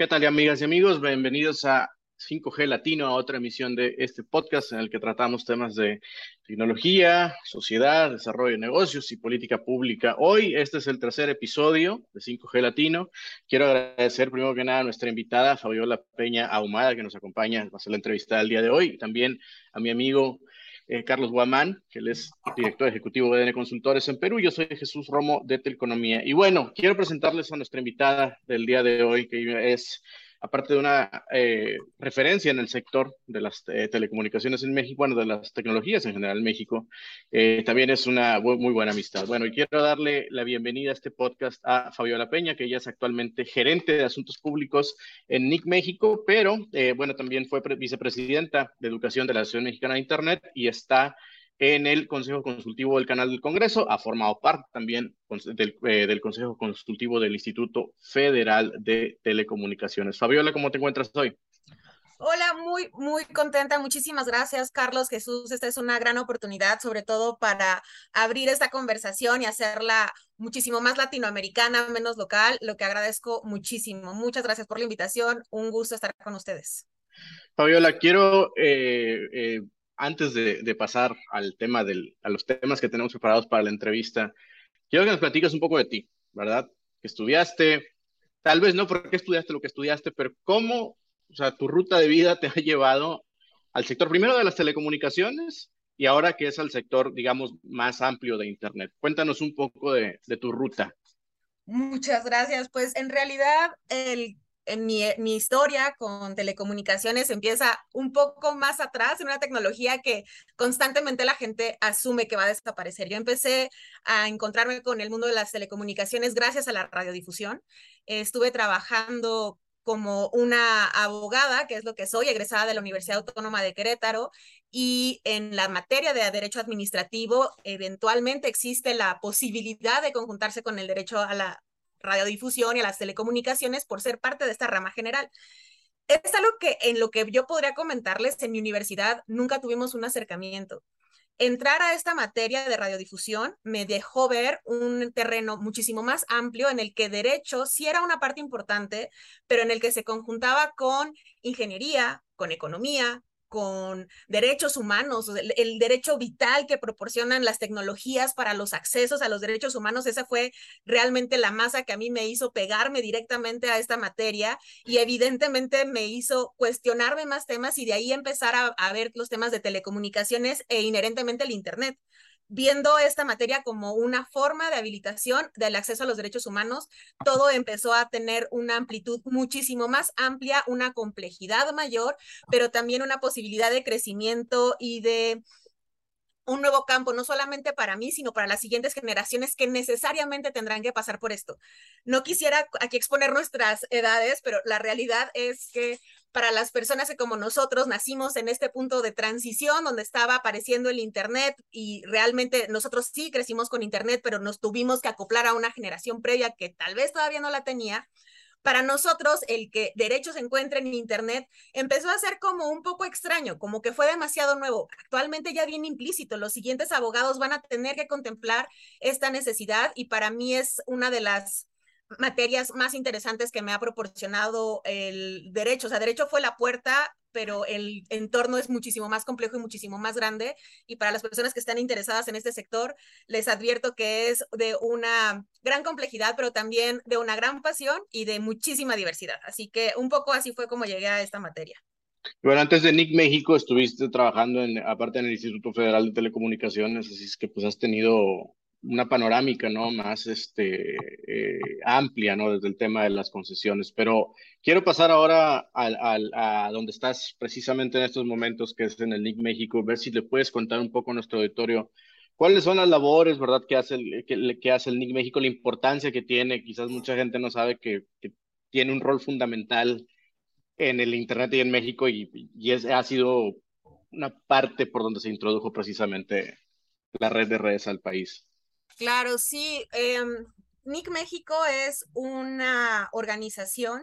¿Qué tal, amigas y amigos? Bienvenidos a 5G Latino, a otra emisión de este podcast en el que tratamos temas de tecnología, sociedad, desarrollo de negocios y política pública. Hoy este es el tercer episodio de 5G Latino. Quiero agradecer primero que nada a nuestra invitada Fabiola Peña Ahumada que nos acompaña a hacer la entrevista del día de hoy también a mi amigo eh, Carlos Guamán, que él es director ejecutivo de DN Consultores en Perú. Yo soy Jesús Romo de Teleconomía. Y bueno, quiero presentarles a nuestra invitada del día de hoy, que es aparte de una eh, referencia en el sector de las eh, telecomunicaciones en México, bueno, de las tecnologías en general en México, eh, también es una muy buena amistad. Bueno, y quiero darle la bienvenida a este podcast a Fabiola Peña, que ella es actualmente gerente de asuntos públicos en NIC México, pero bueno, también fue vicepresidenta de Educación de la Asociación Mexicana de Internet y está en el Consejo Consultivo del Canal del Congreso, ha formado parte también del, eh, del, Consejo Consultivo del Instituto Federal de Telecomunicaciones. Fabiola, ¿cómo te encuentras hoy? Hola, muy, muy contenta. Muchísimas gracias, Carlos Jesús. Esta es una gran oportunidad, sobre todo para abrir esta conversación y hacerla muchísimo más latinoamericana, menos local, lo que agradezco muchísimo. Muchas gracias por la invitación. Un gusto estar con ustedes. Fabiola, quiero eh, eh, antes de, pasar al tema del, a los temas que tenemos preparados para la entrevista, quiero que nos platiques un poco de ti, ¿verdad? Que estudiaste, tal vez no porque estudiaste lo que estudiaste, pero cómo, o sea, tu ruta de vida te ha llevado al sector primero de las telecomunicaciones y ahora que es al sector, digamos, más amplio de Internet. Cuéntanos un poco de, tu ruta. Muchas gracias. Pues en realidad el mi, mi, historia con telecomunicaciones empieza un poco más atrás, en una tecnología que constantemente la gente asume que va a desaparecer. Yo empecé a encontrarme con el mundo de las telecomunicaciones gracias a la radiodifusión. estuve trabajando como una abogada, que es lo que soy, egresada de la Universidad Autónoma de Querétaro, y en la materia de derecho administrativo, eventualmente existe la posibilidad de conjuntarse con el derecho a la radiodifusión y a las telecomunicaciones por ser parte de esta rama general. Es algo que en lo que yo podría comentarles, en mi universidad nunca tuvimos un acercamiento. Entrar a esta materia de radiodifusión me dejó ver un terreno muchísimo más amplio en el que derecho sí era una parte importante, pero en el que se conjuntaba con ingeniería, con economía, con derechos humanos, el, derecho vital que proporcionan las tecnologías para los accesos a los derechos humanos, esa fue realmente la masa que a mí me hizo pegarme directamente a esta materia y evidentemente me hizo cuestionarme más temas y de ahí empezar a, a ver los temas de telecomunicaciones e inherentemente el Internet viendo esta materia como una forma de habilitación del acceso a los derechos humanos, todo empezó a tener una amplitud muchísimo más amplia, una complejidad mayor, pero también una posibilidad de crecimiento y de un nuevo campo, no solamente para mí, sino para las siguientes generaciones que necesariamente tendrán que pasar por esto. No quisiera aquí exponer nuestras edades, pero la realidad es que para las personas que como nosotros nacimos en este punto de transición donde estaba apareciendo el Internet y realmente nosotros sí crecimos con Internet, pero nos tuvimos que acoplar a una generación previa que tal vez todavía no la tenía, para nosotros el que derechos se encuentre en Internet empezó a ser como un poco extraño, como que fue demasiado nuevo. Actualmente ya viene implícito, los siguientes abogados van a tener que contemplar esta necesidad y para mí es una de las materias más interesantes que me ha proporcionado el derecho. O sea, derecho fue la puerta, pero el entorno es muchísimo más complejo y muchísimo más grande. Y para las personas que están interesadas en este sector, les advierto que es de una gran complejidad, pero también de una gran pasión y de muchísima diversidad. Así que un poco así fue como llegué a esta materia. Bueno, antes de NIC México estuviste trabajando en, aparte en el Instituto Federal de Telecomunicaciones, así es que pues has tenido una panorámica, ¿no? Más este, eh, amplia, ¿no? Desde el tema de las concesiones. Pero quiero pasar ahora a donde estás precisamente en estos momentos, que es en el NIC México, ver si le puedes contar un poco a nuestro auditorio cuáles son las labores, ¿verdad? Que hace el, que, que hace el NIC México, la importancia que tiene. Quizás mucha gente no sabe que, que tiene un rol fundamental en el Internet y en México y, y es, ha sido una parte por donde se introdujo precisamente la red de redes al país. Claro, sí. Eh, NIC México es una organización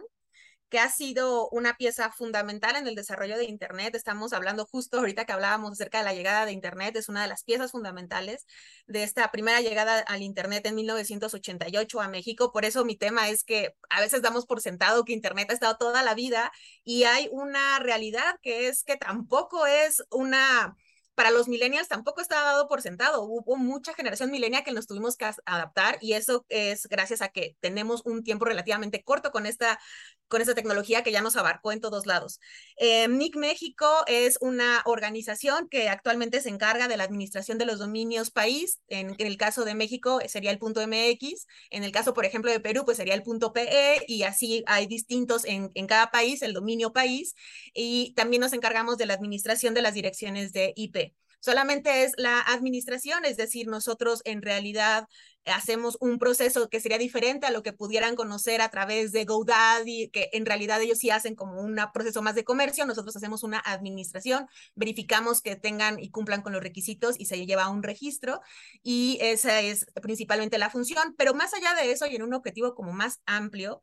que ha sido una pieza fundamental en el desarrollo de Internet. Estamos hablando justo ahorita que hablábamos acerca de la llegada de Internet, es una de las piezas fundamentales de esta primera llegada al Internet en 1988 a México. Por eso mi tema es que a veces damos por sentado que Internet ha estado toda la vida y hay una realidad que es que tampoco es una para los millennials tampoco está dado por sentado. Hubo mucha generación millennial que nos tuvimos que adaptar y eso es gracias a que tenemos un tiempo relativamente corto con esta, con esta tecnología que ya nos abarcó en todos lados. Eh, NIC México es una organización que actualmente se encarga de la administración de los dominios país. En, el caso de México sería el punto MX. En el caso, por ejemplo, de Perú, pues sería el punto PE y así hay distintos en, en cada país, el dominio país. Y también nos encargamos de la administración de las direcciones de IP solamente es la administración, es decir, nosotros en realidad hacemos un proceso que sería diferente a lo que pudieran conocer a través de GoDaddy, que en realidad ellos sí hacen como un proceso más de comercio, nosotros hacemos una administración, verificamos que tengan y cumplan con los requisitos y se lleva a un registro y esa es principalmente la función, pero más allá de eso y en un objetivo como más amplio,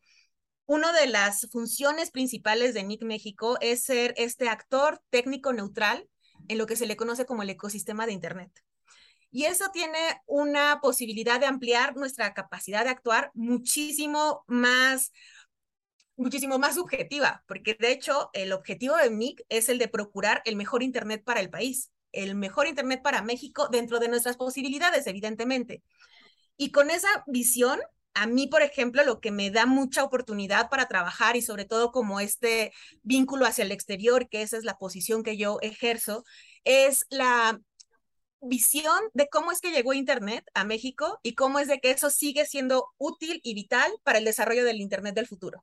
una de las funciones principales de NIC México es ser este actor técnico neutral en lo que se le conoce como el ecosistema de Internet. Y eso tiene una posibilidad de ampliar nuestra capacidad de actuar muchísimo más, muchísimo más subjetiva, porque de hecho el objetivo de MIC es el de procurar el mejor Internet para el país, el mejor Internet para México dentro de nuestras posibilidades, evidentemente. Y con esa visión a mí, por ejemplo, lo que me da mucha oportunidad para trabajar y sobre todo como este vínculo hacia el exterior, que esa es la posición que yo ejerzo, es la visión de cómo es que llegó Internet a México y cómo es de que eso sigue siendo útil y vital para el desarrollo del Internet del futuro.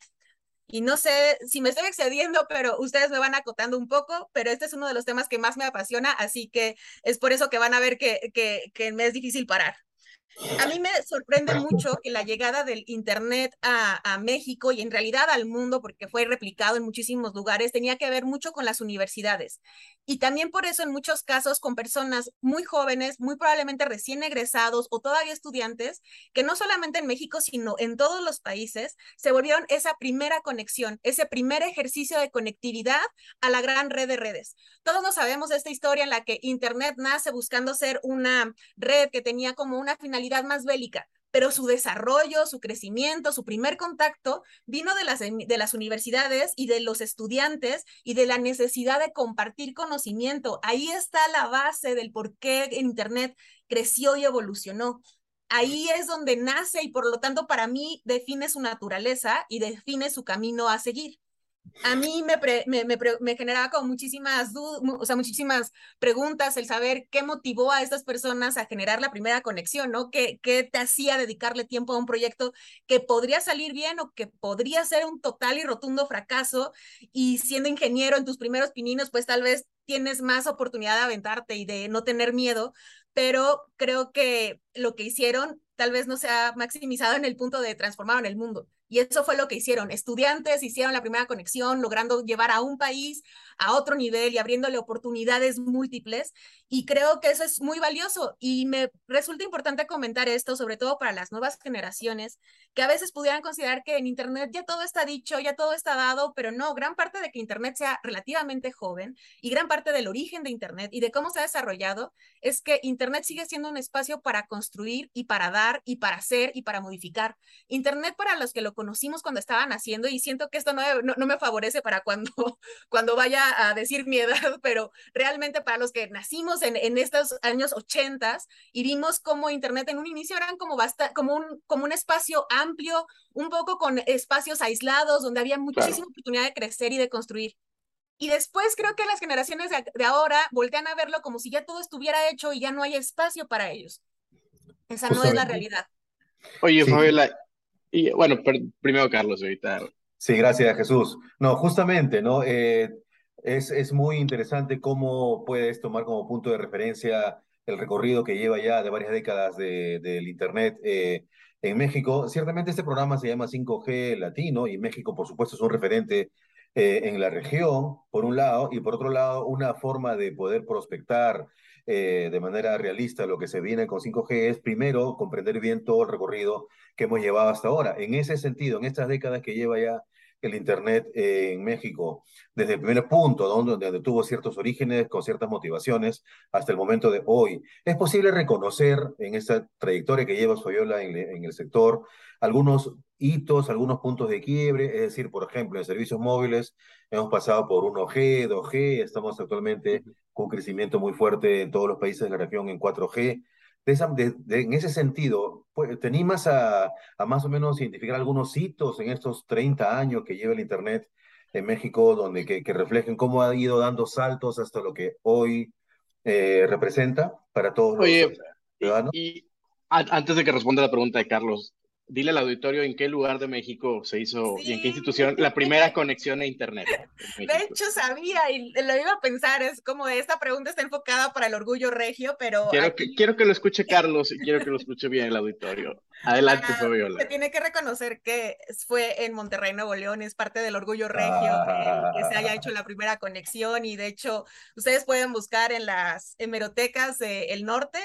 Y no sé si me estoy excediendo, pero ustedes me van acotando un poco, pero este es uno de los temas que más me apasiona, así que es por eso que van a ver que, que, que me es difícil parar. A mí me sorprende mucho que la llegada del Internet a, a, México y en realidad al mundo, porque fue replicado en muchísimos lugares, tenía que ver mucho con las universidades. Y también por eso en muchos casos con personas muy jóvenes, muy probablemente recién egresados o todavía estudiantes, que no solamente en México, sino en todos los países, se volvieron esa primera conexión, ese primer ejercicio de conectividad a la gran red de redes. Todos nos sabemos esta historia en la que Internet nace buscando ser una red que tenía como una finalidad más bélica, pero su desarrollo, su crecimiento, su primer contacto vino de las, de las universidades y de los estudiantes y de la necesidad de compartir conocimiento. Ahí está la base del por qué Internet creció y evolucionó. Ahí es donde nace y por lo tanto para mí define su naturaleza y define su camino a seguir a mí me, me, me, me, generaba como muchísimas dudas, o sea, muchísimas preguntas el saber qué motivó a estas personas a generar la primera conexión, ¿no? ¿Qué, ¿Qué te hacía dedicarle tiempo a un proyecto que podría salir bien o que podría ser un total y rotundo fracaso? Y siendo ingeniero en tus primeros pininos, pues tal vez tienes más oportunidad de aventarte y de no tener miedo, pero creo que lo que hicieron tal vez no se ha maximizado en el punto de transformar en el mundo. Y eso fue lo que hicieron. Estudiantes hicieron la primera conexión, logrando llevar a un país a otro nivel y abriéndole oportunidades múltiples. Y creo que eso es muy valioso. Y me resulta importante comentar esto, sobre todo para las nuevas generaciones, que a veces pudieran considerar que en Internet ya todo está dicho, ya todo está dado, pero no, gran parte de que Internet sea relativamente joven y gran parte del origen de Internet y de cómo se ha desarrollado es que Internet sigue siendo un espacio para construir y para dar y para hacer y para modificar. Internet para los que lo conocimos cuando estaban haciendo y siento que esto no, no, me favorece para cuando, cuando vaya a decir mi edad, pero realmente para los que nacimos en, en estos años 80 y vimos cómo Internet en un inicio eran como, basta, como, un, como un espacio amplio, un poco con espacios aislados donde había muchísima oportunidad de crecer y de construir. Y después creo que las generaciones de, de, ahora voltean a verlo como si ya todo estuviera hecho y ya no hay espacio para ellos. Esa no es la realidad. Oye, sí. Fabiola, y bueno, primero Carlos, ahorita. Sí, gracias Jesús. No, justamente, ¿no? Eh, es, es muy interesante cómo puedes tomar como punto de referencia el recorrido que lleva ya de varias décadas del de, Internet eh, en México. Ciertamente este programa se llama 5G Latino y México, por supuesto, es un referente eh, en la región, por un lado, y por otro lado, una forma de poder prospectar eh, de manera realista lo que se viene con 5G es primero comprender bien todo el recorrido que hemos llevado hasta ahora. En ese sentido, en estas décadas que lleva ya el Internet en México desde el primer punto, donde, donde, tuvo ciertos orígenes, con ciertas motivaciones, hasta el momento de hoy. ¿Es posible reconocer en esta trayectoria que lleva Fabiola en, en el sector algunos hitos, algunos puntos de quiebre? Es decir, por ejemplo, en servicios móviles hemos pasado por 1G, 2G, estamos actualmente con un crecimiento muy fuerte en todos los países de la región en 4G en ese sentido, pues, ¿te animas a, más o menos identificar algunos hitos en estos 30 años que lleva el Internet en México, donde que, reflejen cómo ha ido dando saltos hasta lo que hoy eh, representa para todos los ciudadanos? Y, antes de que responda la pregunta de Carlos, dile al auditorio en qué lugar de México se hizo y en qué institución la primera conexión a Internet. De hecho, sabía y lo iba a pensar, es como esta pregunta está enfocada para el orgullo regio, pero... Quiero, que, quiero que lo escuche Carlos y quiero que lo escuche bien el auditorio. Adelante, ah, Fabiola. Se tiene que reconocer que fue en Monterrey, Nuevo León, es parte del orgullo regio que se haya hecho la primera conexión y de hecho ustedes pueden buscar en las hemerotecas del norte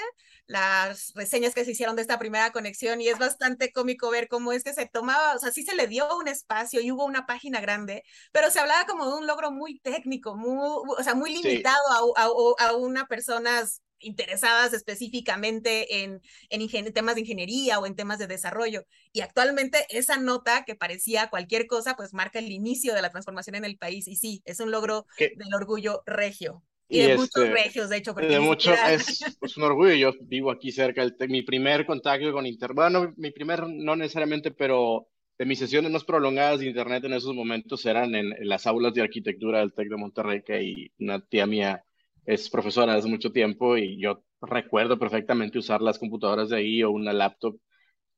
las reseñas que se hicieron de esta primera conexión y es bastante cómico ver cómo es que se tomaba, o sea, sí se le dio un espacio y hubo una página grande, pero se hablaba como de un logro muy técnico, muy, o sea, muy limitado a, a, a una personas interesadas específicamente en, en temas de ingeniería o en temas de desarrollo. Y actualmente esa nota que parecía cualquier cosa, pues marca el inicio de la transformación en el país. Y sí, es un logro del orgullo regio. Y, de muchos este, regios, de hecho. De mucho, es, un orgullo. Yo vivo aquí cerca. mi primer contacto con Internet, bueno, mi primer no necesariamente, pero de mis sesiones más prolongadas de Internet en esos momentos eran en, las aulas de arquitectura del TEC de Monterrey, que una tía mía es profesora hace mucho tiempo y yo recuerdo perfectamente usar las computadoras de ahí o una laptop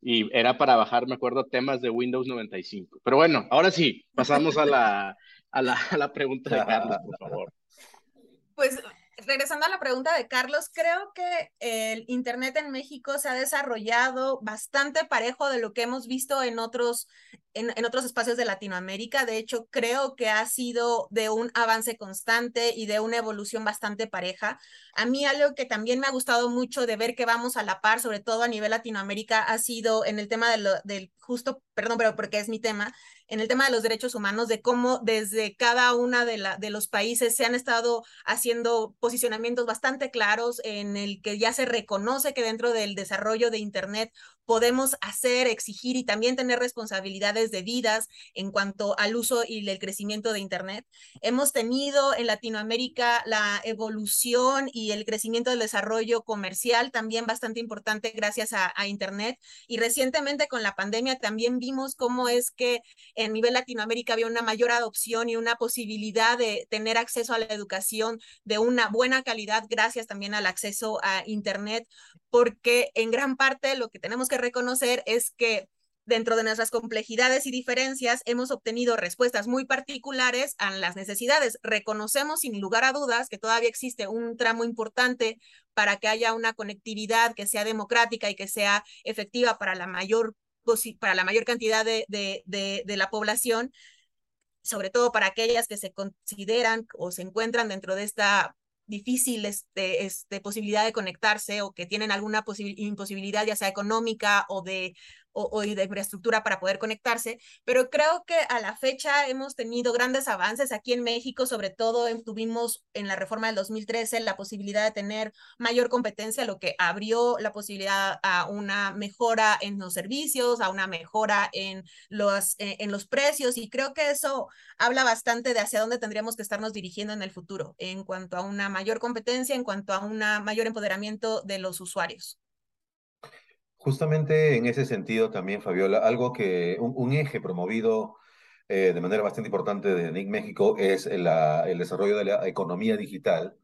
y era para bajar, me acuerdo, temas de Windows 95. Pero bueno, ahora sí, pasamos a la, a la, a la pregunta de Carlos, por favor. Pues regresando a la pregunta de Carlos, creo que el Internet en México se ha desarrollado bastante parejo de lo que hemos visto en otros, en, otros espacios de Latinoamérica. De hecho, creo que ha sido de un avance constante y de una evolución bastante pareja. A mí algo que también me ha gustado mucho de ver que vamos a la par, sobre todo a nivel Latinoamérica, ha sido en el tema del justo, perdón, pero porque es mi tema, en el tema de los derechos humanos, de cómo desde cada una de, la, de los países se han estado haciendo posicionamientos bastante claros en el que ya se reconoce que dentro del desarrollo de Internet podemos hacer, exigir y también tener responsabilidades debidas en cuanto al uso y el crecimiento de Internet. Hemos tenido en Latinoamérica la evolución y el crecimiento del desarrollo comercial también bastante importante gracias a, a Internet. Y recientemente con la pandemia también vimos cómo es que en nivel Latinoamérica había una mayor adopción y una posibilidad de tener acceso a la educación de una buena calidad gracias también al acceso a Internet, porque en gran parte lo que tenemos que reconocer es que dentro de nuestras complejidades y diferencias hemos obtenido respuestas muy particulares a las necesidades. Reconocemos sin lugar a dudas que todavía existe un tramo importante para que haya una conectividad que sea democrática y que sea efectiva para la mayor, para la mayor cantidad de, de, de, de la población, sobre todo para aquellas que se consideran o se encuentran dentro de esta difícil este, este, posibilidad de conectarse o que tienen alguna imposibilidad ya sea económica o de o, de infraestructura para poder conectarse, pero creo que a la fecha hemos tenido grandes avances aquí en México, sobre todo tuvimos en la reforma del 2013 la posibilidad de tener mayor competencia, lo que abrió la posibilidad a una mejora en los servicios, a una mejora en los, eh, en los precios y creo que eso habla bastante de hacia dónde tendríamos que estarnos dirigiendo en el futuro en cuanto a una mayor competencia, en cuanto a un mayor empoderamiento de los usuarios. Justamente en ese sentido también, Fabiola, algo que un, eje promovido eh, de manera bastante importante de NIC México es el desarrollo de la economía digital.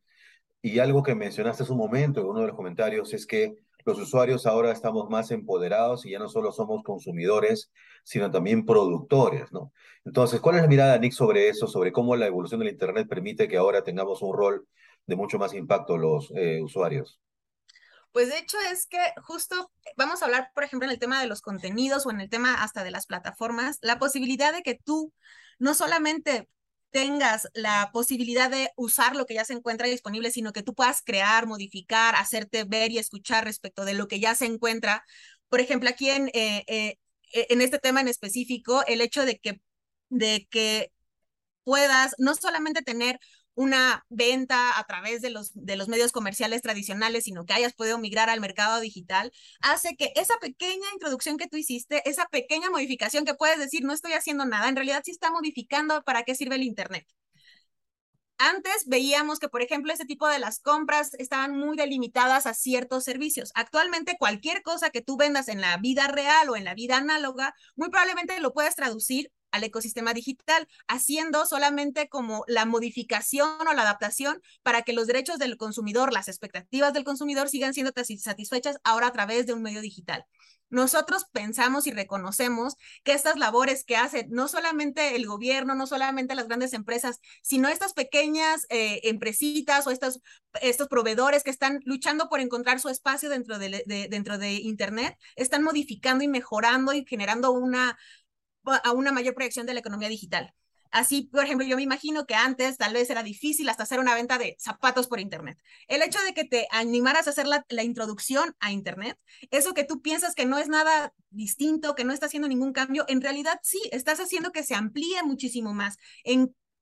Y algo que mencionaste hace un momento en uno de los comentarios es que los usuarios ahora estamos más empoderados y ya no solo somos consumidores, sino también productores, ¿no? Entonces, ¿cuál es la mirada de NIC sobre eso, sobre cómo la evolución del Internet permite que ahora tengamos un rol de mucho más impacto los eh, usuarios? Pues de hecho es que justo vamos a hablar, por ejemplo, en el tema de los contenidos o en el tema hasta de las plataformas, la posibilidad de que tú no solamente tengas la posibilidad de usar lo que ya se encuentra disponible, sino que tú puedas crear, modificar, hacerte ver y escuchar respecto de lo que ya se encuentra. Por ejemplo, aquí en, eh, eh, en este tema en específico, el hecho de que de que puedas no solamente tener una venta a través de los, de los medios comerciales tradicionales, sino que hayas podido migrar al mercado digital, hace que esa pequeña introducción que tú hiciste, esa pequeña modificación que puedes decir, no estoy haciendo nada, en realidad sí está modificando para qué sirve el Internet. Antes veíamos que, por ejemplo, ese tipo de las compras estaban muy delimitadas a ciertos servicios. Actualmente, cualquier cosa que tú vendas en la vida real o en la vida análoga, muy probablemente lo puedes traducir al ecosistema digital, haciendo solamente como la modificación o la adaptación para que los derechos del consumidor, las expectativas del consumidor sigan siendo satisfechas ahora a través de un medio digital. Nosotros pensamos y reconocemos que estas labores que hace no solamente el gobierno, no solamente las grandes empresas, sino estas pequeñas eh, empresitas o estos, estos proveedores que están luchando por encontrar su espacio dentro de, dentro de Internet, están modificando y mejorando y generando una a una mayor proyección de la economía digital. Así, por ejemplo, yo me imagino que antes tal vez era difícil hasta hacer una venta de zapatos por Internet. El hecho de que te animaras a hacer la, introducción a Internet, eso que tú piensas que no es nada distinto, que no está haciendo ningún cambio, en realidad sí, estás haciendo que se amplíe muchísimo más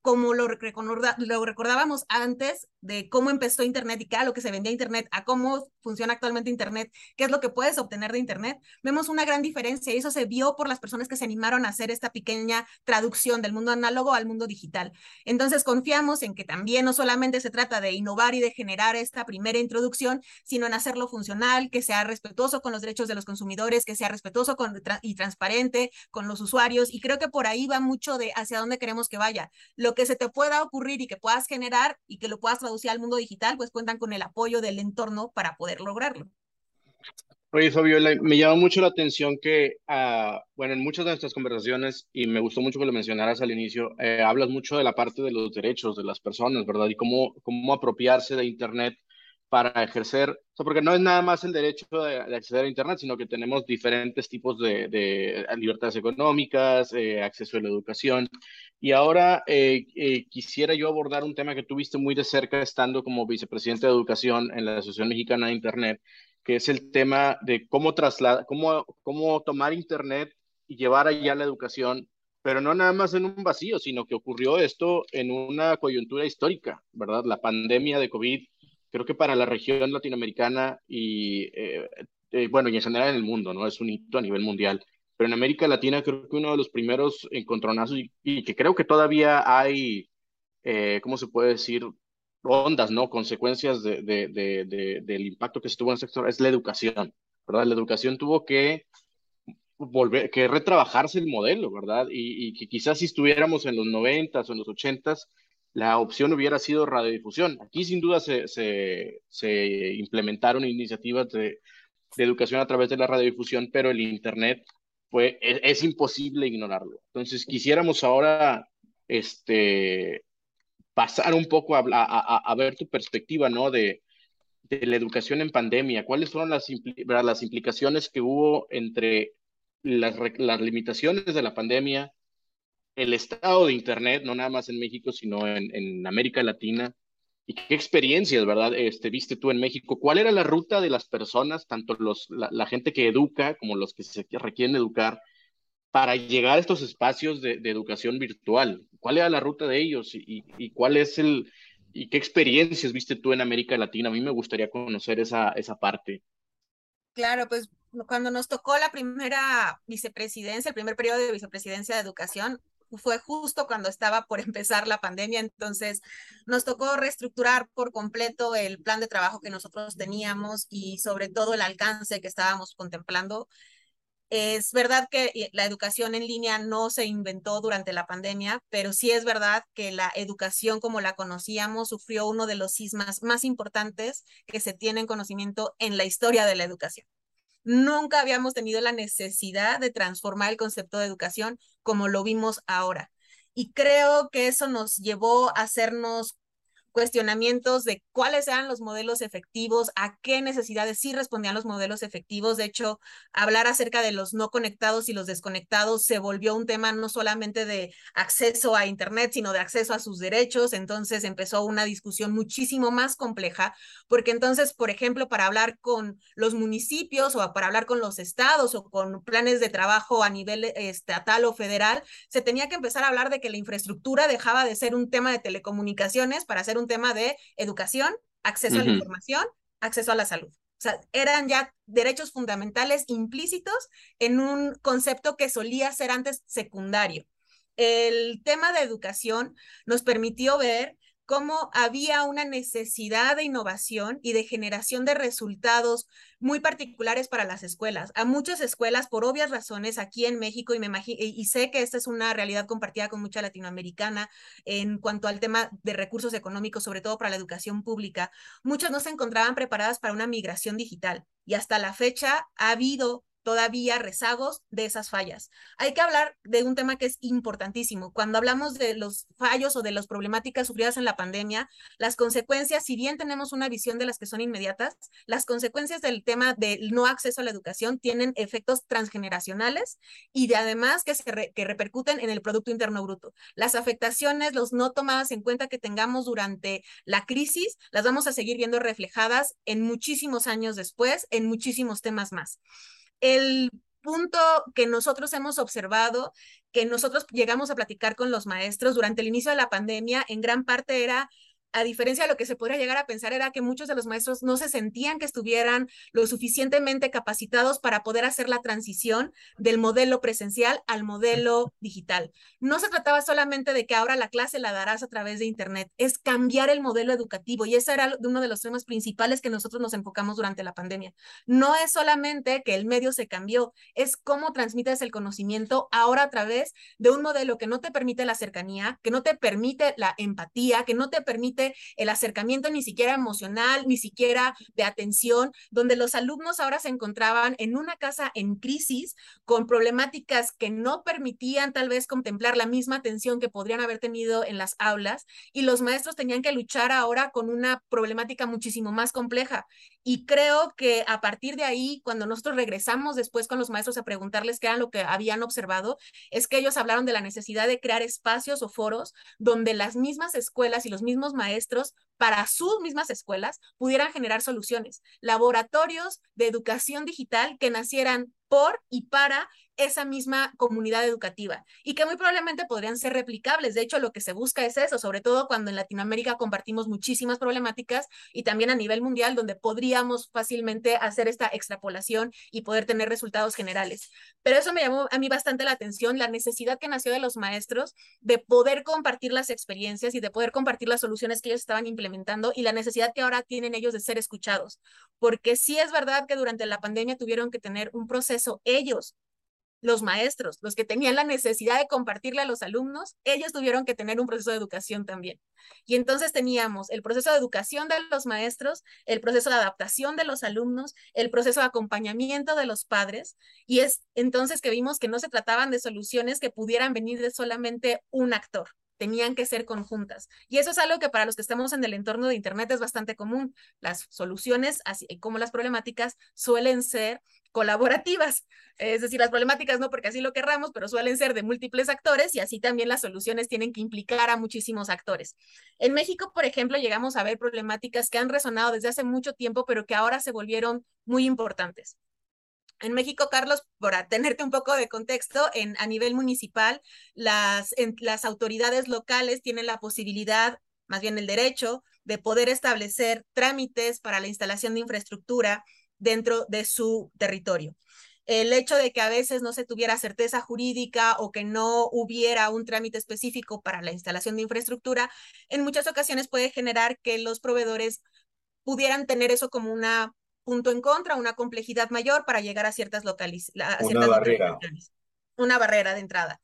como lo, lo recordábamos antes de cómo empezó Internet y qué era lo que se vendía Internet, a cómo funciona actualmente Internet, qué es lo que puedes obtener de Internet, vemos una gran diferencia y eso se vio por las personas que se animaron a hacer esta pequeña traducción del mundo análogo al mundo digital. Entonces confiamos en que también no solamente se trata de innovar y de generar esta primera introducción, sino en hacerlo funcional, que sea respetuoso con los derechos de los consumidores, que sea respetuoso con, y transparente con los usuarios y creo que por ahí va mucho de hacia dónde queremos que vaya. Lo que se te pueda ocurrir y que puedas generar y que lo puedas traducir al mundo digital, pues cuentan con el apoyo del entorno para poder lograrlo. Oye, Fabio, me llama mucho la atención que, uh, bueno, en muchas de nuestras conversaciones, y me gustó mucho que lo mencionaras al inicio, eh, hablas mucho de la parte de los derechos de las personas, ¿verdad? Y cómo, cómo apropiarse de Internet para ejercer, o sea, porque no es nada más el derecho de, acceder a Internet, sino que tenemos diferentes tipos de, de libertades económicas, eh, acceso a la educación. Y ahora eh, eh, quisiera yo abordar un tema que tuviste muy de cerca estando como vicepresidente de Educación en la Asociación Mexicana de Internet, que es el tema de cómo trasladar, cómo, cómo tomar Internet y llevar allá la educación pero no nada más en un vacío, sino que ocurrió esto en una coyuntura histórica, ¿verdad? La pandemia de COVID creo que para la región latinoamericana y, eh, eh, bueno, y en general en el mundo, ¿no? Es un hito a nivel mundial. Pero en América Latina creo que uno de los primeros encontronazos y, que creo que todavía hay, eh, ¿cómo se puede decir? Ondas, ¿no? Consecuencias de, de, de, del impacto que se tuvo en el sector es la educación, ¿verdad? La educación tuvo que volver, que retrabajarse el modelo, ¿verdad? Y, y que quizás si estuviéramos en los 90 o en los 80 la opción hubiera sido radiodifusión. Aquí sin duda se, se, implementaron iniciativas de, educación a través de la radiodifusión, pero el Internet fue, es, imposible ignorarlo. Entonces quisiéramos ahora este, pasar un poco a, a, ver tu perspectiva ¿no? de, de, la educación en pandemia. ¿Cuáles fueron las, las implicaciones que hubo entre las, las limitaciones de la pandemia? El estado de Internet, no nada más en México, sino en, en América Latina. ¿Y qué experiencias, verdad, este, viste tú en México? ¿Cuál era la ruta de las personas, tanto los, la, gente que educa como los que se requieren educar, para llegar a estos espacios de, de educación virtual? ¿Cuál era la ruta de ellos y, y, cuál es el, y qué experiencias viste tú en América Latina? A mí me gustaría conocer esa, esa parte. Claro, pues cuando nos tocó la primera vicepresidencia, el primer periodo de vicepresidencia de educación, fue justo cuando estaba por empezar la pandemia, entonces nos tocó reestructurar por completo el plan de trabajo que nosotros teníamos y sobre todo el alcance que estábamos contemplando. Es verdad que la educación en línea no se inventó durante la pandemia, pero sí es verdad que la educación como la conocíamos sufrió uno de los sismas más importantes que se tiene en conocimiento en la historia de la educación nunca habíamos tenido la necesidad de transformar el concepto de educación como lo vimos ahora. Y creo que eso nos llevó a hacernos cuestionamientos de cuáles eran los modelos efectivos, a qué necesidades sí respondían los modelos efectivos. De hecho, hablar acerca de los no conectados y los desconectados se volvió un tema no solamente de acceso a Internet, sino de acceso a sus derechos. Entonces empezó una discusión muchísimo más compleja, porque entonces, por ejemplo, para hablar con los municipios o para hablar con los estados o con planes de trabajo a nivel estatal o federal, se tenía que empezar a hablar de que la infraestructura dejaba de ser un tema de telecomunicaciones para ser un tema de educación, acceso a la información, acceso a la salud. O sea, eran ya derechos fundamentales implícitos en un concepto que solía ser antes secundario. El tema de educación nos permitió ver cómo había una necesidad de innovación y de generación de resultados muy particulares para las escuelas. A muchas escuelas, por obvias razones, aquí en México, y, me y sé que esta es una realidad compartida con mucha latinoamericana en cuanto al tema de recursos económicos, sobre todo para la educación pública, muchas no se encontraban preparadas para una migración digital. Y hasta la fecha ha habido todavía rezagos de esas fallas. Hay que hablar de un tema que es importantísimo. Cuando hablamos de los fallos o de las problemáticas sufridas en la pandemia, las consecuencias, si bien tenemos una visión de las que son inmediatas, las consecuencias del tema del no acceso a la educación tienen efectos transgeneracionales y de además que, se repercuten en el Producto Interno Bruto. Las afectaciones, los no tomadas en cuenta que tengamos durante la crisis, las vamos a seguir viendo reflejadas en muchísimos años después, en muchísimos temas más el punto que nosotros hemos observado, que nosotros llegamos a platicar con los maestros durante el inicio de la pandemia, en gran parte era a diferencia de lo que se podría llegar a pensar, era que muchos de los maestros no se sentían que estuvieran lo suficientemente capacitados para poder hacer la transición del modelo presencial al modelo digital. No se trataba solamente de que ahora la clase la darás a través de Internet, es cambiar el modelo educativo y ese era uno de los temas principales que nosotros nos enfocamos durante la pandemia. No es solamente que el medio se cambió, es cómo transmites el conocimiento ahora a través de un modelo que no te permite la cercanía, que no te permite la empatía, que no te permite el acercamiento ni siquiera emocional, ni siquiera de atención, donde los alumnos ahora se encontraban en una casa en crisis con problemáticas que no permitían tal vez contemplar la misma atención que podrían haber tenido en las aulas y los maestros tenían que luchar ahora con una problemática muchísimo más compleja. Y creo que a partir de ahí, cuando nosotros regresamos después con los maestros a preguntarles qué era lo que habían observado, es que ellos hablaron de la necesidad de crear espacios o foros donde las mismas escuelas y los mismos maestros para sus mismas escuelas pudieran generar soluciones, laboratorios de educación digital que nacieran por y para esa misma comunidad educativa y que muy probablemente podrían ser replicables. De hecho, lo que se busca es eso, sobre todo cuando en Latinoamérica compartimos muchísimas problemáticas y también a nivel mundial donde podríamos fácilmente hacer esta extrapolación y poder tener resultados generales. Pero eso me llamó a mí bastante la atención, la necesidad que nació de los maestros de poder compartir las experiencias y de poder compartir las soluciones que ellos estaban implementando y la necesidad que ahora tienen ellos de ser escuchados. Porque sí es verdad que durante la pandemia tuvieron que tener un proceso ellos los maestros, los que tenían la necesidad de compartirle a los alumnos, ellos tuvieron que tener un proceso de educación también. Y entonces teníamos el proceso de educación de los maestros, el proceso de adaptación de los alumnos, el proceso de acompañamiento de los padres, y es entonces que vimos que no se trataban de soluciones que pudieran venir de solamente un actor, tenían que ser conjuntas. Y eso es algo que para los que estamos en el entorno de Internet es bastante común. Las soluciones, así como las problemáticas, suelen ser colaborativas. Es decir, las problemáticas no porque así lo querramos, pero suelen ser de múltiples actores y así también las soluciones tienen que implicar a muchísimos actores. En México, por ejemplo, llegamos a ver problemáticas que han resonado desde hace mucho tiempo, pero que ahora se volvieron muy importantes. En México, Carlos, para tenerte un poco de contexto, en, a nivel municipal, las, las autoridades locales tienen la posibilidad, más bien el derecho, de poder establecer trámites para la instalación de infraestructura dentro de su territorio. El hecho de que a veces no se tuviera certeza jurídica o que no hubiera un trámite específico para la instalación de infraestructura, en muchas ocasiones puede generar que los proveedores pudieran tener eso como una punto en contra, una complejidad mayor para llegar a ciertas localidades. Una barrera. Una barrera de entrada.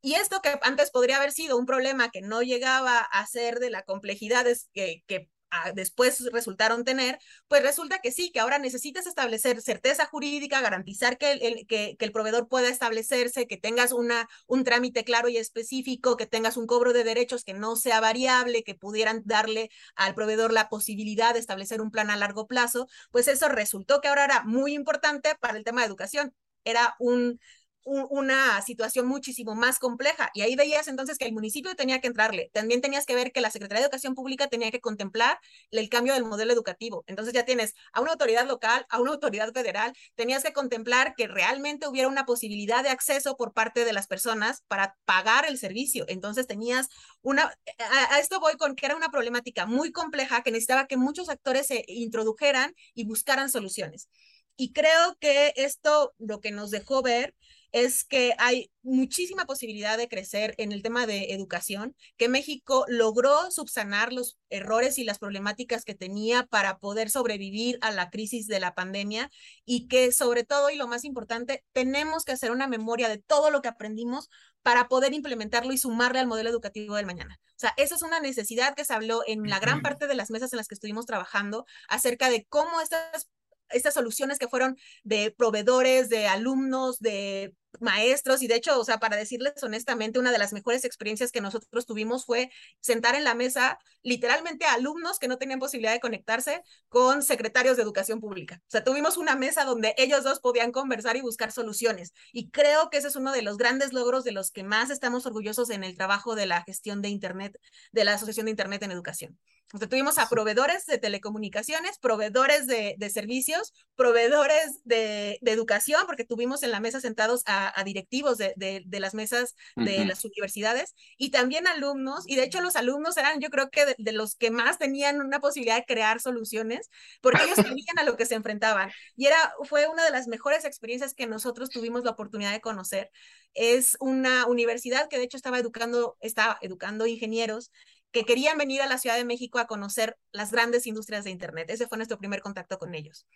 Y esto que antes podría haber sido un problema que no llegaba a ser de la complejidad que, que después resultaron tener, pues resulta que sí, que ahora necesitas establecer certeza jurídica, garantizar que el, que, que el proveedor pueda establecerse, que tengas una, un trámite claro y específico, que tengas un cobro de derechos que no sea variable, que pudieran darle al proveedor la posibilidad de establecer un plan a largo plazo, pues eso resultó que ahora era muy importante para el tema de educación. Era un, una situación muchísimo más compleja. Y ahí veías entonces que el municipio tenía que entrarle. También tenías que ver que la Secretaría de Educación Pública tenía que contemplar el cambio del modelo educativo. Entonces ya tienes a una autoridad local, a una autoridad federal, tenías que contemplar que realmente hubiera una posibilidad de acceso por parte de las personas para pagar el servicio. Entonces tenías una, a, a esto voy con que era una problemática muy compleja que necesitaba que muchos actores se introdujeran y buscaran soluciones. Y creo que esto lo que nos dejó ver es que hay muchísima posibilidad de crecer en el tema de educación, que México logró subsanar los errores y las problemáticas que tenía para poder sobrevivir a la crisis de la pandemia y que sobre todo y lo más importante, tenemos que hacer una memoria de todo lo que aprendimos para poder implementarlo y sumarle al modelo educativo del mañana. O sea, esa es una necesidad que se habló en la gran parte de las mesas en las que estuvimos trabajando acerca de cómo estas estas soluciones que fueron de proveedores, de alumnos, de maestros y de hecho, o sea, para decirles honestamente, una de las mejores experiencias que nosotros tuvimos fue sentar en la mesa literalmente a alumnos que no tenían posibilidad de conectarse con secretarios de educación pública. O sea, tuvimos una mesa donde ellos dos podían conversar y buscar soluciones. Y creo que ese es uno de los grandes logros de los que más estamos orgullosos en el trabajo de la gestión de Internet, de la Asociación de Internet en Educación. O sea, tuvimos a proveedores de telecomunicaciones, proveedores de, de servicios, proveedores de, de, educación, porque tuvimos en la mesa sentados a, a directivos de, de, las mesas de uh -huh. las universidades y también alumnos. Y de hecho los alumnos eran, yo creo que de, los que más tenían una posibilidad de crear soluciones, porque ellos sabían a lo que se enfrentaban. Y era, fue una de las mejores experiencias que nosotros tuvimos la oportunidad de conocer. Es una universidad que de hecho estaba educando, estaba educando ingenieros que querían venir a la Ciudad de México a conocer las grandes industrias de Internet. Ese fue nuestro primer contacto con ellos.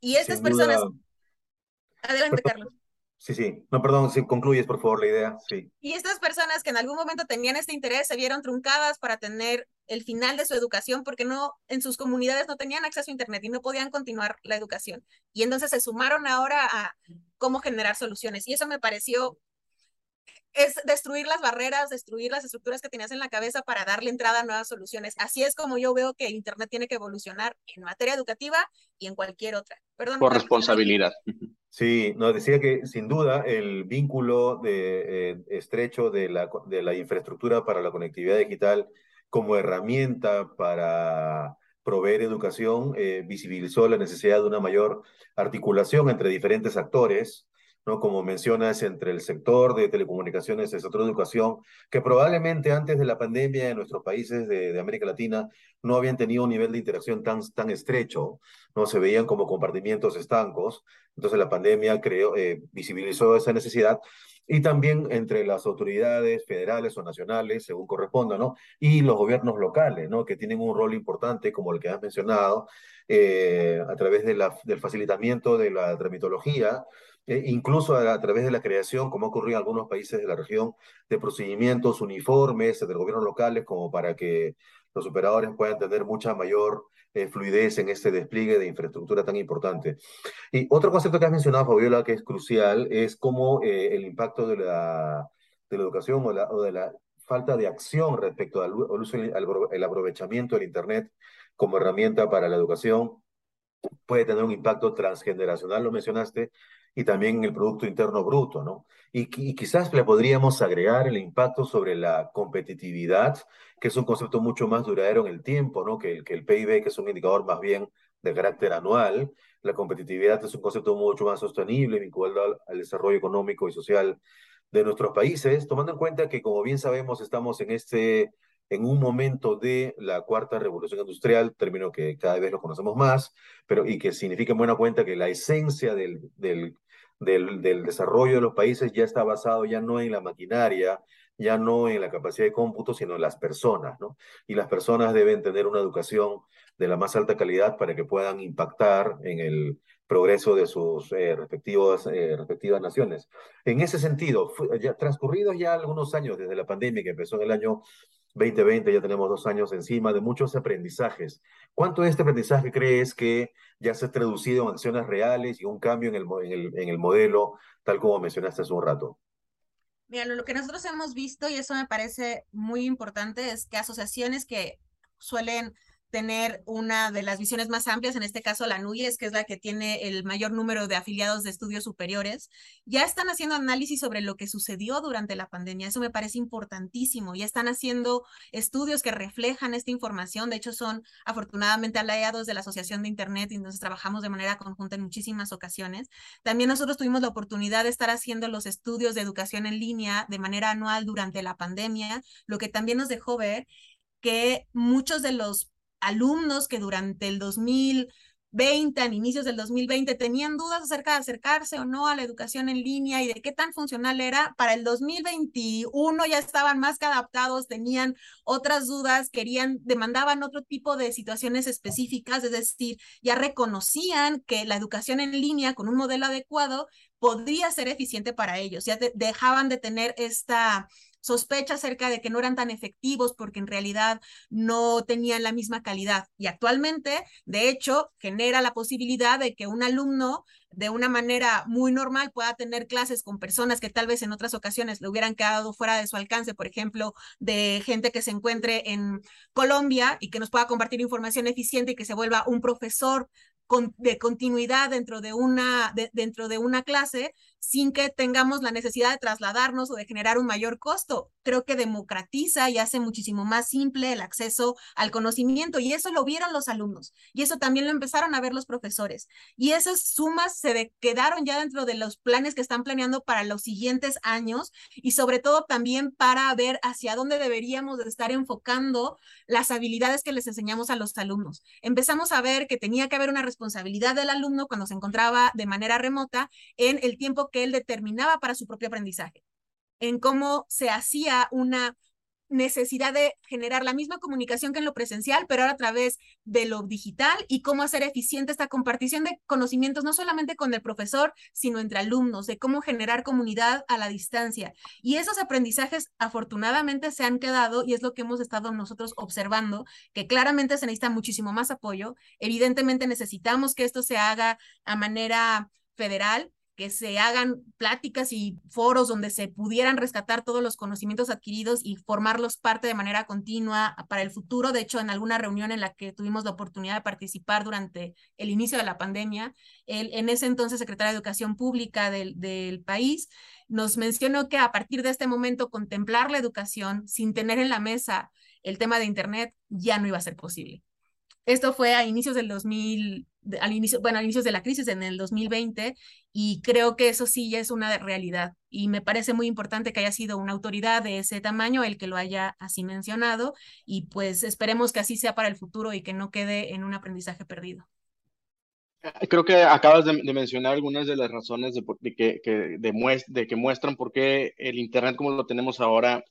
Y estas personas... Adelante. Carlos. Sí, sí. No, perdón, si concluyes, por favor, la idea. Sí. Y estas personas que en algún momento tenían este interés se vieron truncadas para tener el final de su educación porque no en sus comunidades no tenían acceso a internet y no podían continuar la educación. Y entonces se sumaron ahora a cómo generar soluciones y eso me pareció es destruir las barreras, destruir las estructuras que tenías en la cabeza para darle entrada a nuevas soluciones. Así es como yo veo que el Internet tiene que evolucionar en materia educativa y en cualquier otra. Perdón. Por responsabilidad. Sí, nos decía que sin duda el vínculo de, eh, estrecho de la, de la infraestructura para la conectividad digital como herramienta para proveer educación eh, visibilizó la necesidad de una mayor articulación entre diferentes actores ¿no? Como mencionas, entre el sector de telecomunicaciones, el sector de educación, que probablemente antes de la pandemia en nuestros países de, América Latina no habían tenido un nivel de interacción tan, tan estrecho, no se veían como compartimientos estancos. Entonces la pandemia creó, eh, visibilizó esa necesidad y también entre las autoridades federales o nacionales, según corresponda, ¿no? Y los gobiernos locales, ¿no? Que tienen un rol importante, como el que has mencionado, eh, a través del facilitamiento de la tramitología, eh, incluso a, a, través de la creación, como ocurrió en algunos países de la región, de procedimientos uniformes entre gobiernos locales, como para que los operadores puedan tener mucha mayor eh, fluidez en este despliegue de infraestructura tan importante. Y otro concepto que has mencionado, Fabiola, que es crucial, es cómo eh, el impacto de la, de la educación o, la, o, de la falta de acción respecto al, uso, al, al aprovechamiento del Internet como herramienta para la educación puede tener un impacto transgeneracional, lo mencionaste, y también el Producto Interno Bruto, ¿no? Y, y, quizás le podríamos agregar el impacto sobre la competitividad, que es un concepto mucho más duradero en el tiempo, ¿no? Que, que el PIB, que es un indicador más bien de carácter anual. La competitividad es un concepto mucho más sostenible, vinculado al, al desarrollo económico y social de nuestros países, tomando en cuenta que, como bien sabemos, estamos en este en un momento de la cuarta revolución industrial, término que cada vez lo conocemos más, pero y que significa en buena cuenta que la esencia del, del, del, del, desarrollo de los países ya está basado ya no en la maquinaria, ya no en la capacidad de cómputo, sino en las personas, ¿no? Y las personas deben tener una educación de la más alta calidad para que puedan impactar en el progreso de sus eh, respectivos, eh, respectivas naciones. En ese sentido, ya, transcurridos ya algunos años desde la pandemia que empezó en el año 2020, ya tenemos dos años encima de muchos aprendizajes. ¿Cuánto de este aprendizaje crees que ya se ha traducido en acciones reales y un cambio en el, en el, en el modelo, tal como mencionaste hace un rato? Mira, lo que nosotros hemos visto, y eso me parece muy importante, es que asociaciones que suelen tener una de las visiones más amplias, en este caso la NUYES, que es la que tiene el mayor número de afiliados de estudios superiores, ya están haciendo análisis sobre lo que sucedió durante la pandemia. Eso me parece importantísimo. Ya están haciendo estudios que reflejan esta información. De hecho, son afortunadamente aliados de la Asociación de Internet y entonces trabajamos de manera conjunta en muchísimas ocasiones. También nosotros tuvimos la oportunidad de estar haciendo los estudios de educación en línea de manera anual durante la pandemia, lo que también nos dejó ver que muchos de los alumnos que durante el 2020, a inicios del 2020, tenían dudas acerca de acercarse o no a la educación en línea y de qué tan funcional era, para el 2021 ya estaban más que adaptados, tenían otras dudas, querían, demandaban otro tipo de situaciones específicas, es decir, ya reconocían que la educación en línea con un modelo adecuado podría ser eficiente para ellos, ya dejaban de tener esta sospecha acerca de que no eran tan efectivos porque en realidad no tenían la misma calidad. Y actualmente, de hecho, genera la posibilidad de que un alumno de una manera muy normal pueda tener clases con personas que tal vez en otras ocasiones le hubieran quedado fuera de su alcance, por ejemplo, de gente que se encuentre en Colombia y que nos pueda compartir información eficiente y que se vuelva un profesor de continuidad dentro de, una, dentro de una clase sin que tengamos la necesidad de trasladarnos o de generar un mayor costo. Creo que democratiza y hace muchísimo más simple el acceso al conocimiento y eso lo vieron los alumnos y eso también lo empezaron a ver los profesores. Y esas sumas se quedaron ya dentro de los planes que están planeando para los siguientes años y sobre todo también para ver hacia dónde deberíamos de estar enfocando las habilidades que les enseñamos a los alumnos. Empezamos a ver que tenía que haber una responsabilidad del alumno cuando se encontraba de manera remota en el tiempo que él determinaba para su propio aprendizaje, en cómo se hacía una necesidad de generar la misma comunicación que en lo presencial, pero ahora a través de lo digital y cómo hacer eficiente esta compartición de conocimientos, no solamente con el profesor, sino entre alumnos, de cómo generar comunidad a la distancia. Y esos aprendizajes afortunadamente se han quedado y es lo que hemos estado nosotros observando, que claramente se necesita muchísimo más apoyo. Evidentemente necesitamos que esto se haga a manera federal, que se hagan pláticas y foros donde se pudieran rescatar todos los conocimientos adquiridos y formarlos parte de manera continua para el futuro. De hecho, en alguna reunión en la que tuvimos la oportunidad de participar durante el inicio de la pandemia, el, en ese entonces secretario de Educación Pública del, del país nos mencionó que a partir de este momento contemplar la educación sin tener en la mesa el tema de Internet ya no iba a ser posible. Esto fue a inicios del 2000, al inicio, bueno, a inicios de la crisis en el 2020 y creo que eso sí ya es una realidad y me parece muy importante que haya sido una autoridad de ese tamaño el que lo haya así mencionado y pues esperemos que así sea para el futuro y que no quede en un aprendizaje perdido. Eh, creo que acabas de, mencionar algunas de las razones de, que, que, de que muestran por qué el Internet como lo tenemos ahora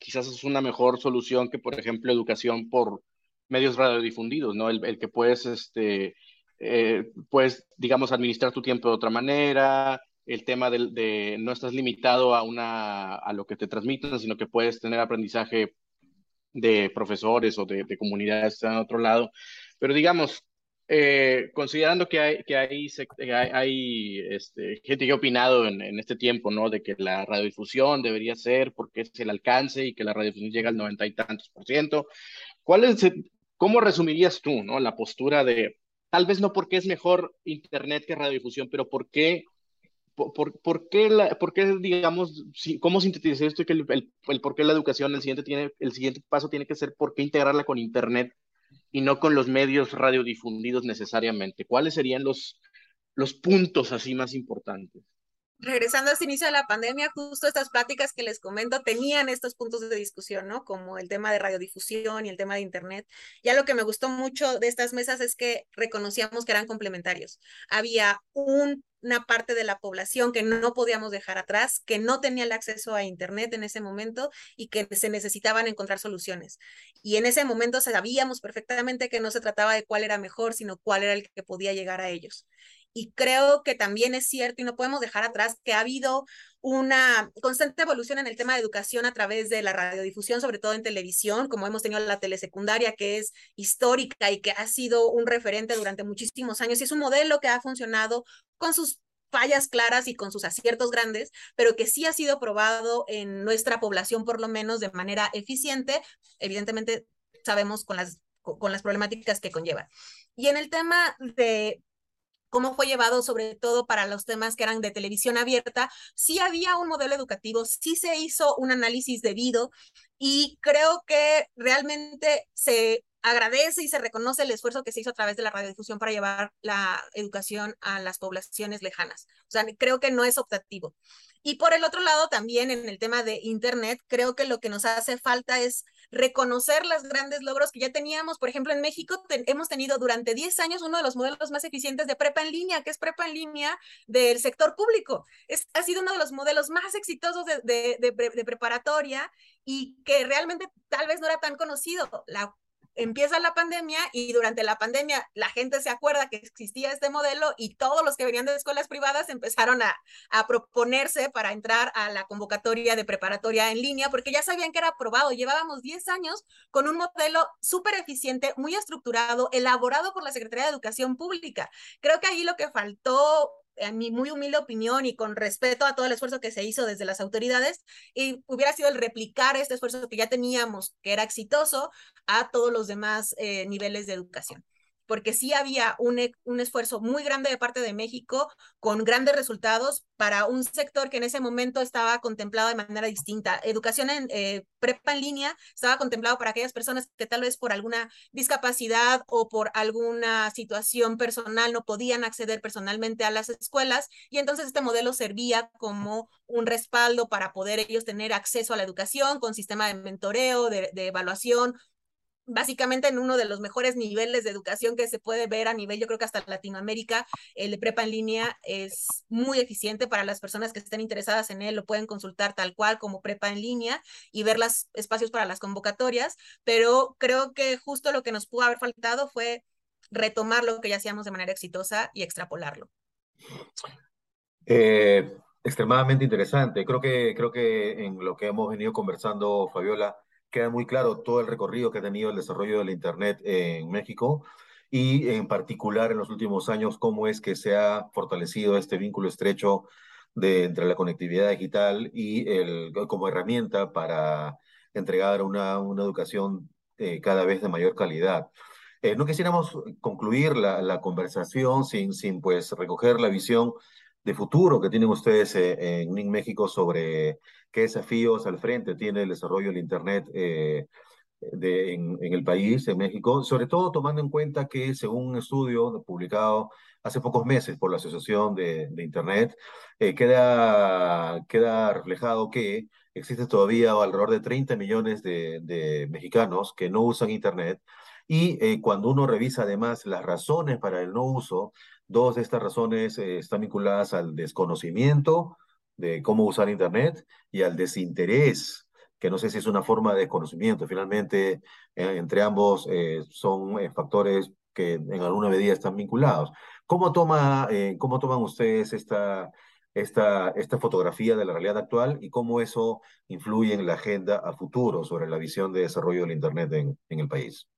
quizás es una mejor solución que, por ejemplo, educación por medios radiodifundidos, ¿no? El, el que puedes, este, eh, puedes, digamos, administrar tu tiempo de otra manera, el tema de, no estás limitado a, una, a lo que te transmiten, sino que puedes tener aprendizaje de profesores o de, de comunidades en otro lado. Pero digamos, eh, considerando que hay, que hay, este, gente que ha opinado en, en, este tiempo, ¿no? De que la radiodifusión debería ser porque es el alcance y que la radiodifusión llega al noventa y tantos por ciento. ¿Cuál es, ¿Cómo resumirías tú ¿no? la postura de, tal vez no porque es mejor Internet que radiodifusión, pero por qué, por, por, qué, la, por qué digamos, si, cómo sintetizar esto que el, el, el, por qué la educación, el siguiente, tiene, el siguiente paso tiene que ser por qué integrarla con Internet y no con los medios radiodifundidos necesariamente? ¿Cuáles serían los, los puntos así más importantes? Regresando a este inicio de la pandemia, justo estas pláticas que les comento tenían estos puntos de discusión, ¿no? Como el tema de radiodifusión y el tema de Internet. Ya lo que me gustó mucho de estas mesas es que reconocíamos que eran complementarios. Había un, una parte de la población que no podíamos dejar atrás, que no tenía el acceso a Internet en ese momento y que se necesitaban encontrar soluciones. Y en ese momento sabíamos perfectamente que no se trataba de cuál era mejor, sino cuál era el que podía llegar a ellos. Y creo que también es cierto y no podemos dejar atrás que ha habido una constante evolución en el tema de educación a través de la radiodifusión, sobre todo en televisión, como hemos tenido la telesecundaria, que es histórica y que ha sido un referente durante muchísimos años y es un modelo que ha funcionado con sus fallas claras y con sus aciertos grandes, pero que sí ha sido probado en nuestra población por lo menos de manera eficiente, evidentemente sabemos con las, con las problemáticas que conlleva. Y en el tema de cómo fue llevado sobre todo para los temas que eran de televisión abierta, sí había un modelo educativo, sí se hizo un análisis debido y creo que realmente se agradece y se reconoce el esfuerzo que se hizo a través de la radiodifusión para llevar la educación a las poblaciones lejanas. O sea, creo que no es optativo. Y por el otro lado, también en el tema de Internet, creo que lo que nos hace falta es reconocer los grandes logros que ya teníamos. Por ejemplo, en México hemos tenido durante 10 años uno de los modelos más eficientes de prepa en línea, que es prepa en línea del sector público. Es, ha sido uno de los modelos más exitosos de, de, preparatoria y que realmente tal vez no era tan conocido. La empieza la pandemia y durante la pandemia la gente se acuerda que existía este modelo y todos los que venían de escuelas privadas empezaron a, a proponerse para entrar a la convocatoria de preparatoria en línea porque ya sabían que era aprobado. Llevábamos 10 años con un modelo súper eficiente, muy estructurado, elaborado por la Secretaría de Educación Pública. Creo que ahí lo que faltó en mi muy humilde opinión y con respeto a todo el esfuerzo que se hizo desde las autoridades, y hubiera sido el replicar este esfuerzo que ya teníamos, que era exitoso, a todos los demás eh, niveles de educación porque sí había un, e, un, esfuerzo muy grande de parte de México con grandes resultados para un sector que en ese momento estaba contemplado de manera distinta. Educación en eh, prepa en línea estaba contemplado para aquellas personas que tal vez por alguna discapacidad o por alguna situación personal no podían acceder personalmente a las escuelas y entonces este modelo servía como un respaldo para poder ellos tener acceso a la educación con sistema de mentoreo, de, de evaluación, básicamente en uno de los mejores niveles de educación que se puede ver a nivel, yo creo que hasta Latinoamérica, el de prepa en línea es muy eficiente para las personas que estén interesadas en él, lo pueden consultar tal cual como prepa en línea y ver los espacios para las convocatorias, pero creo que justo lo que nos pudo haber faltado fue retomar lo que ya hacíamos de manera exitosa y extrapolarlo. Eh, extremadamente interesante. Creo que, creo que en lo que hemos venido conversando, Fabiola, queda muy claro todo el recorrido que ha tenido el desarrollo del Internet en México y en particular en los últimos años cómo es que se ha fortalecido este vínculo estrecho de, entre la conectividad digital y el, como herramienta para entregar una, una educación eh, cada vez de mayor calidad. Eh, no quisiéramos concluir la, la, conversación sin, sin pues recoger la visión de futuro que tienen ustedes eh, en México sobre qué desafíos al frente tiene el desarrollo del Internet eh, de, en, en, el país, en México, sobre todo tomando en cuenta que según un estudio publicado hace pocos meses por la Asociación de, de Internet, eh, queda, queda reflejado que existe todavía alrededor de 30 millones de, de mexicanos que no usan Internet y eh, cuando uno revisa además las razones para el no uso, dos de estas razones eh, están vinculadas al desconocimiento, de cómo usar Internet y al desinterés, que no sé si es una forma de desconocimiento. Finalmente, eh, entre ambos eh, son eh, factores que en alguna medida están vinculados. ¿Cómo, toma, cómo toman ustedes esta, esta, esta fotografía de la realidad actual y cómo eso influye en la agenda a futuro sobre la visión de desarrollo del Internet en, en el país?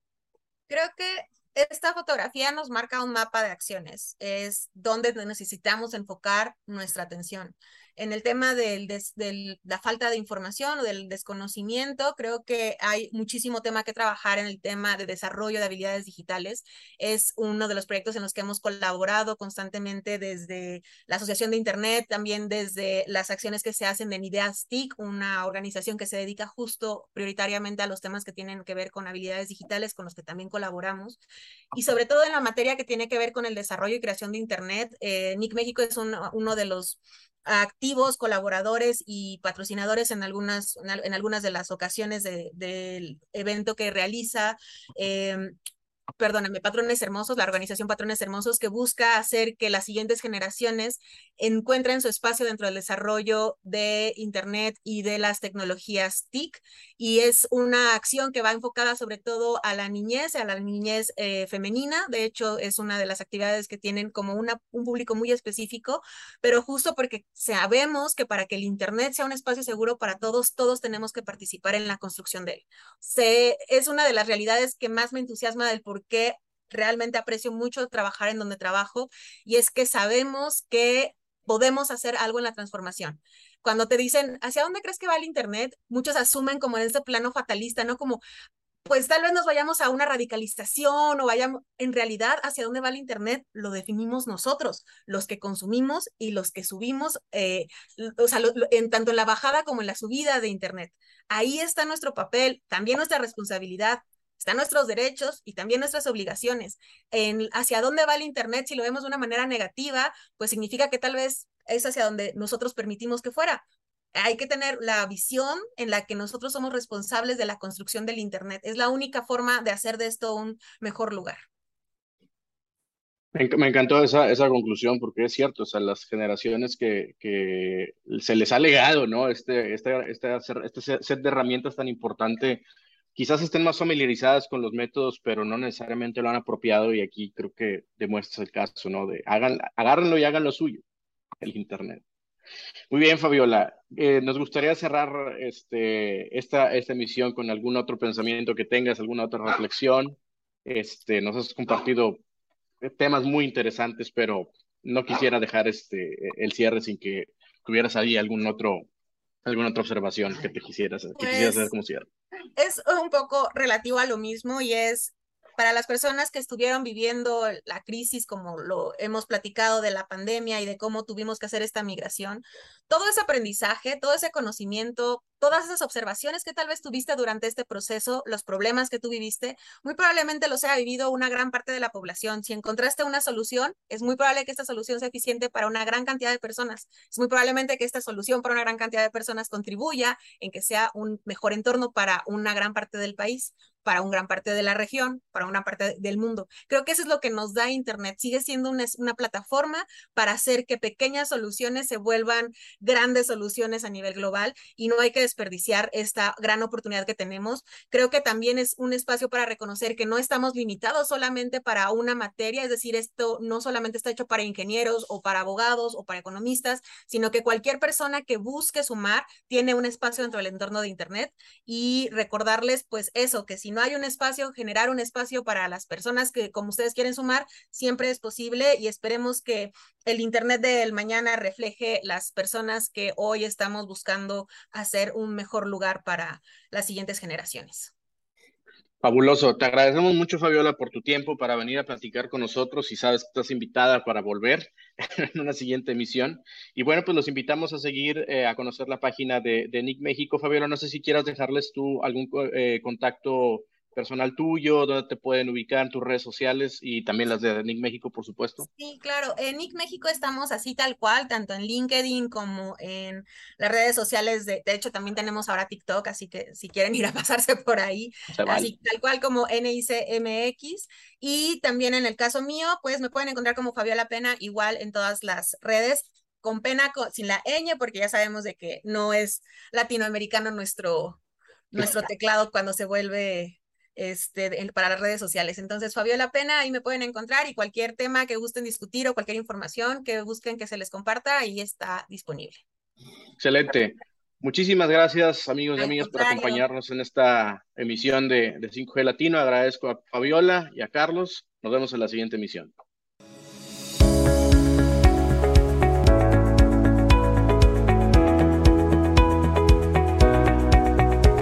Creo que esta fotografía nos marca un mapa de acciones, es donde necesitamos enfocar nuestra atención en el tema del de la falta de información o del desconocimiento, creo que hay muchísimo tema que trabajar en el tema de desarrollo de habilidades digitales. Es uno de los proyectos en los que hemos colaborado constantemente desde la Asociación de Internet, también desde las acciones que se hacen en Ideas TIC, una organización que se dedica justo prioritariamente a los temas que tienen que ver con habilidades digitales, con los que también colaboramos. Y sobre todo en la materia que tiene que ver con el desarrollo y creación de Internet, eh, NIC México es un, uno de los activos, colaboradores y patrocinadores en algunas, en algunas de las ocasiones del de, evento que realiza. Eh, perdóname, Patrones Hermosos, la organización Patrones Hermosos, que busca hacer que las siguientes generaciones encuentren su espacio dentro del desarrollo de Internet y de las tecnologías TIC. Y es una acción que va enfocada sobre todo a la niñez, a la niñez eh, femenina. De hecho, es una de las actividades que tienen como una, un público muy específico, pero justo porque sabemos que para que el Internet sea un espacio seguro para todos, todos tenemos que participar en la construcción de él. Se, es una de las realidades que más me entusiasma del por qué realmente aprecio mucho trabajar en donde trabajo y es que sabemos que podemos hacer algo en la transformación. Cuando te dicen, ¿hacia dónde crees que va el Internet? Muchos asumen como en ese plano fatalista, ¿no? Como, pues tal vez nos vayamos a una radicalización o vayamos, en realidad, hacia dónde va el Internet lo definimos nosotros, los que consumimos y los que subimos, eh, o sea, en tanto en la bajada como en la subida de Internet. Ahí está nuestro papel, también nuestra responsabilidad, están nuestros derechos y también nuestras obligaciones. En hacia dónde va el Internet, si lo vemos de una manera negativa, pues significa que tal vez es hacia donde nosotros permitimos que fuera. Hay que tener la visión en la que nosotros somos responsables de la construcción del Internet. Es la única forma de hacer de esto un mejor lugar. Me, encantó esa, esa conclusión porque es cierto, o sea, las generaciones que, que se les ha legado, ¿no? Este, este, este, este set de herramientas tan importante quizás estén más familiarizadas con los métodos, pero no necesariamente lo han apropiado y aquí creo que demuestra el caso, ¿no? De hagan, agárrenlo y hagan lo suyo, el Internet. Muy bien, Fabiola. Eh, nos gustaría cerrar este, esta, esta emisión con algún otro pensamiento que tengas, alguna otra reflexión. Este, nos has compartido temas muy interesantes, pero no quisiera dejar este, el cierre sin que tuvieras ahí algún otro, alguna otra observación que te quisieras, que quisieras hacer como cierre es un poco relativo a lo mismo y es para las personas que estuvieron viviendo la crisis, como lo hemos platicado de la pandemia y de cómo tuvimos que hacer esta migración, todo ese aprendizaje, todo ese conocimiento, todas esas observaciones que tal vez tuviste durante este proceso, los problemas que tú viviste, muy probablemente los haya vivido una gran parte de la población. Si encontraste una solución, es muy probable que esta solución sea eficiente para una gran cantidad de personas. Es muy probablemente que esta solución para una gran cantidad de personas contribuya en que sea un mejor entorno para una gran parte del país para una gran parte de la región, para una parte del mundo. Creo que eso es lo que nos da Internet. Sigue siendo una, una, plataforma para hacer que pequeñas soluciones se vuelvan grandes soluciones a nivel global y no hay que desperdiciar esta gran oportunidad que tenemos. Creo que también es un espacio para reconocer que no estamos limitados solamente para una materia, es decir, esto no solamente está hecho para ingenieros o para abogados o para economistas, sino que cualquier persona que busque sumar tiene un espacio dentro del entorno de Internet y recordarles pues eso, que si no hay un espacio, generar un espacio para las personas que como ustedes quieren sumar, siempre es posible y esperemos que el Internet del mañana refleje las personas que hoy estamos buscando hacer un mejor lugar para las siguientes generaciones. Fabuloso. Te agradecemos mucho, Fabiola, por tu tiempo para venir a platicar con nosotros y sabes que estás invitada para volver en una siguiente emisión. Y bueno, pues los invitamos a seguir eh, a conocer la página de, de, Nick México. Fabiola, no sé si quieras dejarles tú algún eh, contacto personal tuyo, dónde te pueden ubicar en tus redes sociales y también las de Nick México, por supuesto. Sí, claro. En Nick México estamos así tal cual, tanto en LinkedIn como en las redes sociales. De, de hecho, también tenemos ahora TikTok, así que si quieren ir a pasarse por ahí, así tal cual como NICMX. Y también en el caso mío, pues me pueden encontrar como Fabiola Pena, igual en todas las redes con pena sin la ñ, porque ya sabemos de que no es latinoamericano nuestro, nuestro teclado cuando se vuelve este, para las redes sociales. Entonces, Fabiola Pena, ahí me pueden encontrar y cualquier tema que gusten discutir o cualquier información que busquen que se les comparta, ahí está disponible. Excelente. Muchísimas gracias, amigos y amigas, por acompañarnos en esta emisión de, de 5G Latino. Agradezco a Fabiola y a Carlos. Nos vemos en la siguiente emisión.